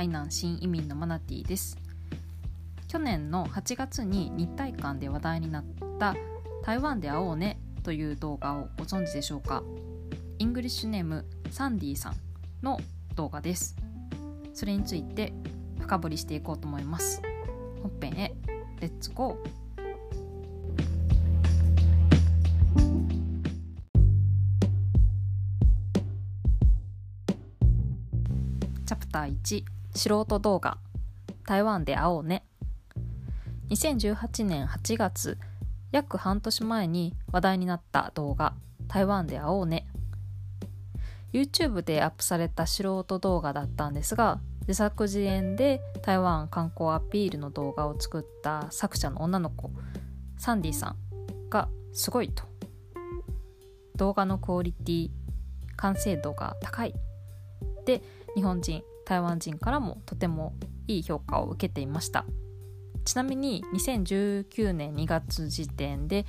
台南新移民のマナティです。去年の8月に日台間で話題になった台湾で会おうねという動画をご存知でしょうか。 English name サンディさんの動画です。それについて深掘りしていこうと思います。本編へ。 Let's goチャプター1素人動画台湾で会おうね。2018年8月約半年前に話題になった動画台湾で会おうね。YouTube でアップされた素人動画だったんですが自作自演で台湾観光アピールの動画を作った作者の女の子サンディさんがすごいと。動画のクオリティ完成度が高い。で日本人台湾人からもとてもいい評価を受けていました。ちなみに2019年2月時点で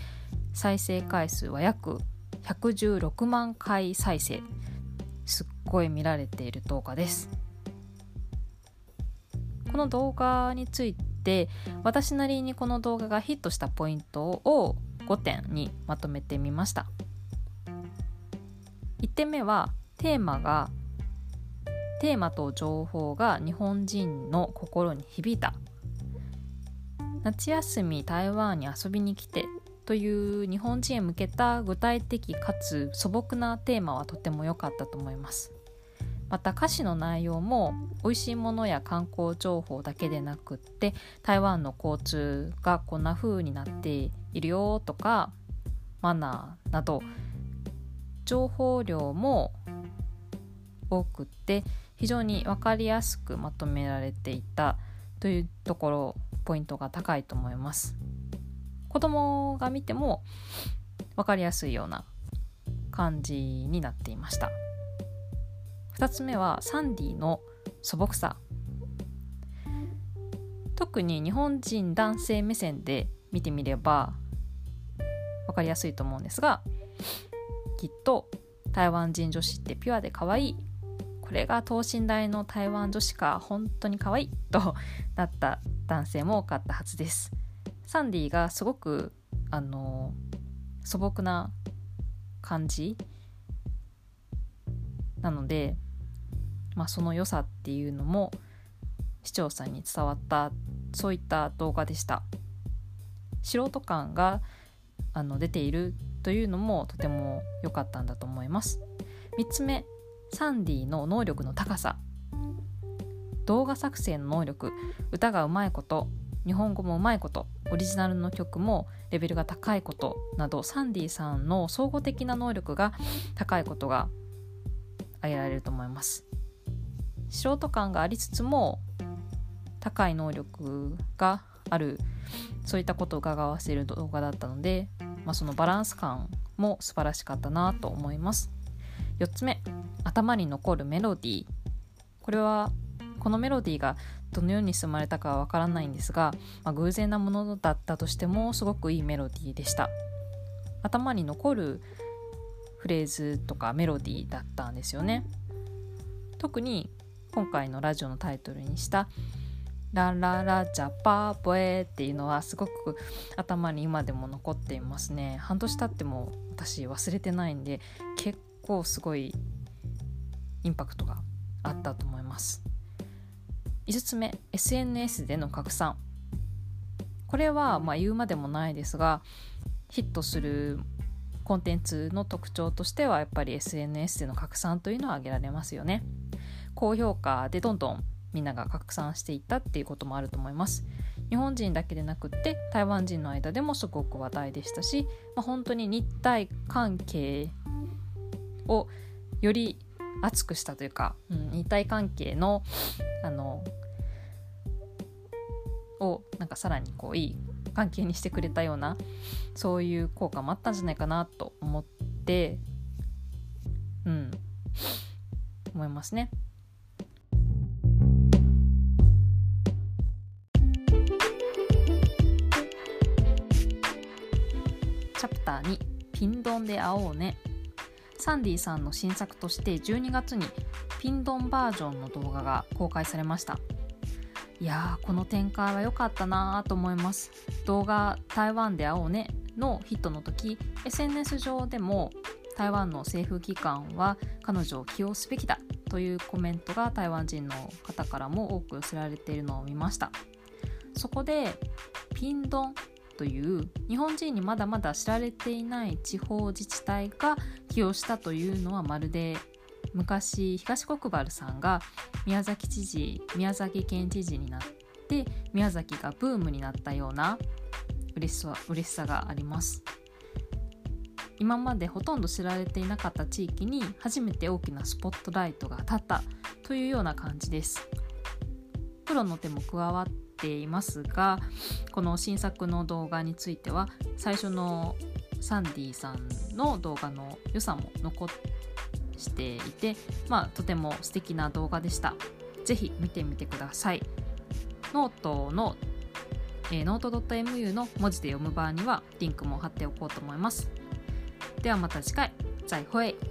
再生回数は約116万回再生。すっごい見られている動画です。この動画について私なりにこの動画がヒットしたポイントを5点にまとめてみました。1点目はテーマがテーマと情報が日本人の心に響いた。夏休み台湾に遊びに来てという日本人へ向けた具体的かつ素朴なテーマはとても良かったと思います。また歌詞の内容も美味しいものや観光情報だけでなくって台湾の交通がこんな風になっているよとかマナーなど情報量も多くって非常に分かりやすくまとめられていたというところポイントが高いと思います。子供が見ても分かりやすいような感じになっていました。2つ目はサンディの素朴さ。特に日本人男性目線で見てみれば分かりやすいと思うんですがきっと台湾人女子ってピュアで可愛いこれが等身大の台湾女子か本当に可愛いとなった男性も多かったはずです。サンディがすごくあの素朴な感じなので、まあ、その良さっていうのも視聴者に伝わったそういった動画でした。素人感があの出ているというのもとても良かったんだと思います。3つ目サンディの能力の高さ。動画作成の能力。歌がうまいこと。日本語もうまいこと。オリジナルの曲もレベルが高いこと。などサンディさんの総合的な能力が高いことが挙げられると思います。素人感がありつつも高い能力がある。そういったことを伺わせる動画だったので、まあ、そのバランス感も素晴らしかったなと思います。4つ目頭に残るメロディー。これはこのメロディーがどのように進まれたかはわからないんですが、まあ、偶然なものだったとしてもすごくいいメロディーでした。頭に残るフレーズとかメロディーだったんですよね。特に今回のラジオのタイトルにした「ラララジャパーボエ」っていうのはすごく頭に今でも残っていますね。半年経っても私忘れてないんで結構すごいインパクトがあったと思います。5つ目 SNS での拡散。これはまあ言うまでもないですがヒットするコンテンツの特徴としてはやっぱり SNS での拡散というのは挙げられますよね。高評価でどんどんみんなが拡散していったっていうこともあると思います。日本人だけでなくって台湾人の間でもすごく話題でしたし、まあ、本当に日体関係をより熱くしたというか、うん、日体関係のあのをなんかさらにこういい関係にしてくれたようなそういう効果もあったんじゃないかなと思ってうん思いますね。チャプター2「ピンドンで会おうね」サンディさんの新作として12月にピンドンバージョンの動画が公開されました。いやーこの展開は良かったなと思います。動画「台湾で会おうね」のヒットの時 SNS 上でも台湾の政府機関は彼女を起用すべきだというコメントが台湾人の方からも多く寄せられているのを見ました。そこでピンドンという日本人にまだまだ知られていない地方自治体が起用したというのはまるで昔東国原さんが宮崎知事宮崎県知事になって宮崎がブームになったような嬉しさ嬉しさがあります。今までほとんど知られていなかった地域に初めて大きなスポットライトが当たったというような感じです。プロの手も加わっていますがこの新作の動画については最初のサンディさんの動画の良さも残していて、まあ、とても素敵な動画でした。ぜひ見てみてください。ノートの、えー、ノート .mu の文字で読む場合にはリンクも貼っておこうと思います。ではまた次回。再會。